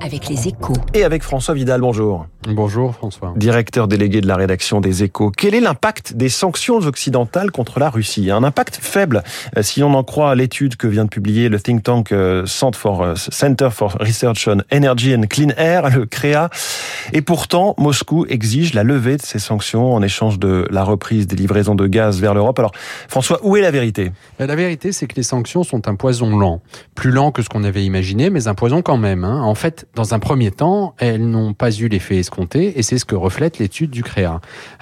Avec les échos. Et avec François Vidal, bonjour. Bonjour François. Directeur délégué de la rédaction des échos. Quel est l'impact des sanctions occidentales contre la Russie? Un impact faible, euh, si on en croit l'étude que vient de publier le think tank euh, Center for Research on Energy and Clean Air, le CREA. Et pourtant, Moscou exige la levée de ces sanctions en échange de la reprise des livraisons de gaz vers l'Europe. Alors, François, où est la vérité? La vérité, c'est que les sanctions sont un poison lent. Plus lent que ce qu'on avait imaginé, mais un poison quand même. Hein. En fait, dans un premier temps, elles n'ont pas eu l'effet escompté, et c'est ce que reflète l'étude du CREA.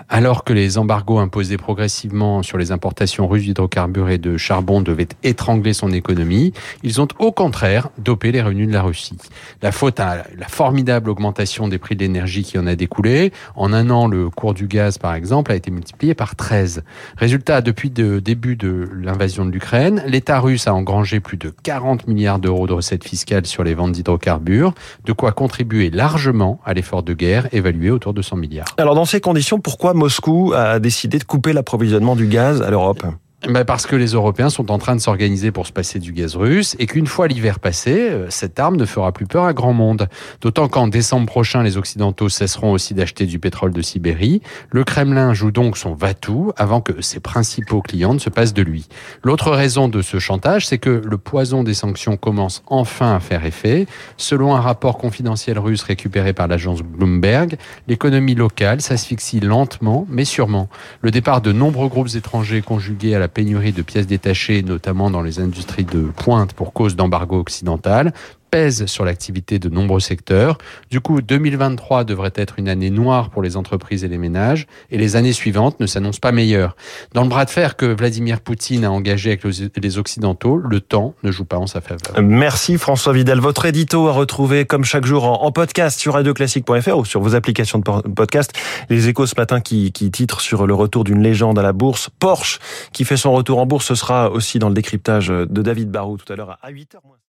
Alors que les embargos imposés progressivement sur les importations russes d'hydrocarbures et de charbon devaient étrangler son économie, ils ont au contraire dopé les revenus de la Russie. La faute à la formidable augmentation des prix de l'énergie qui en a découlé. En un an, le cours du gaz, par exemple, a été multiplié par 13. Résultat, depuis le début de l'invasion de l'Ukraine, l'État russe a engrangé plus de 40 milliards d'euros de recettes fiscales sur les ventes d'hydrocarbures, de quoi contribuer largement à l'effort de guerre évalué autour de 100 milliards. Alors dans ces conditions, pourquoi Moscou a décidé de couper l'approvisionnement du gaz à l'Europe? Ben parce que les Européens sont en train de s'organiser pour se passer du gaz russe et qu'une fois l'hiver passé, euh, cette arme ne fera plus peur à grand monde. D'autant qu'en décembre prochain, les Occidentaux cesseront aussi d'acheter du pétrole de Sibérie. Le Kremlin joue donc son va-tout avant que ses principaux clients ne se passent de lui. L'autre raison de ce chantage, c'est que le poison des sanctions commence enfin à faire effet. Selon un rapport confidentiel russe récupéré par l'agence Bloomberg, l'économie locale s'asphyxie lentement mais sûrement. Le départ de nombreux groupes étrangers conjugués à la pénurie de pièces détachées, notamment dans les industries de pointe pour cause d'embargo occidental, pèse sur l'activité de nombreux secteurs. Du coup, 2023 devrait être une année noire pour les entreprises et les ménages, et les années suivantes ne s'annoncent pas meilleures. Dans le bras de fer que Vladimir Poutine a engagé avec les Occidentaux, le temps ne joue pas en sa faveur. Merci François Vidal. Votre édito à retrouver comme chaque jour en, podcast sur radioclassique.fr ou sur vos applications de podcast. Les échos ce matin qui, qui titrent sur le retour d'une légende à la bourse. Porsche qui fait son retour en bourse, ce sera aussi dans le décryptage de David Barou tout à l'heure à 8h.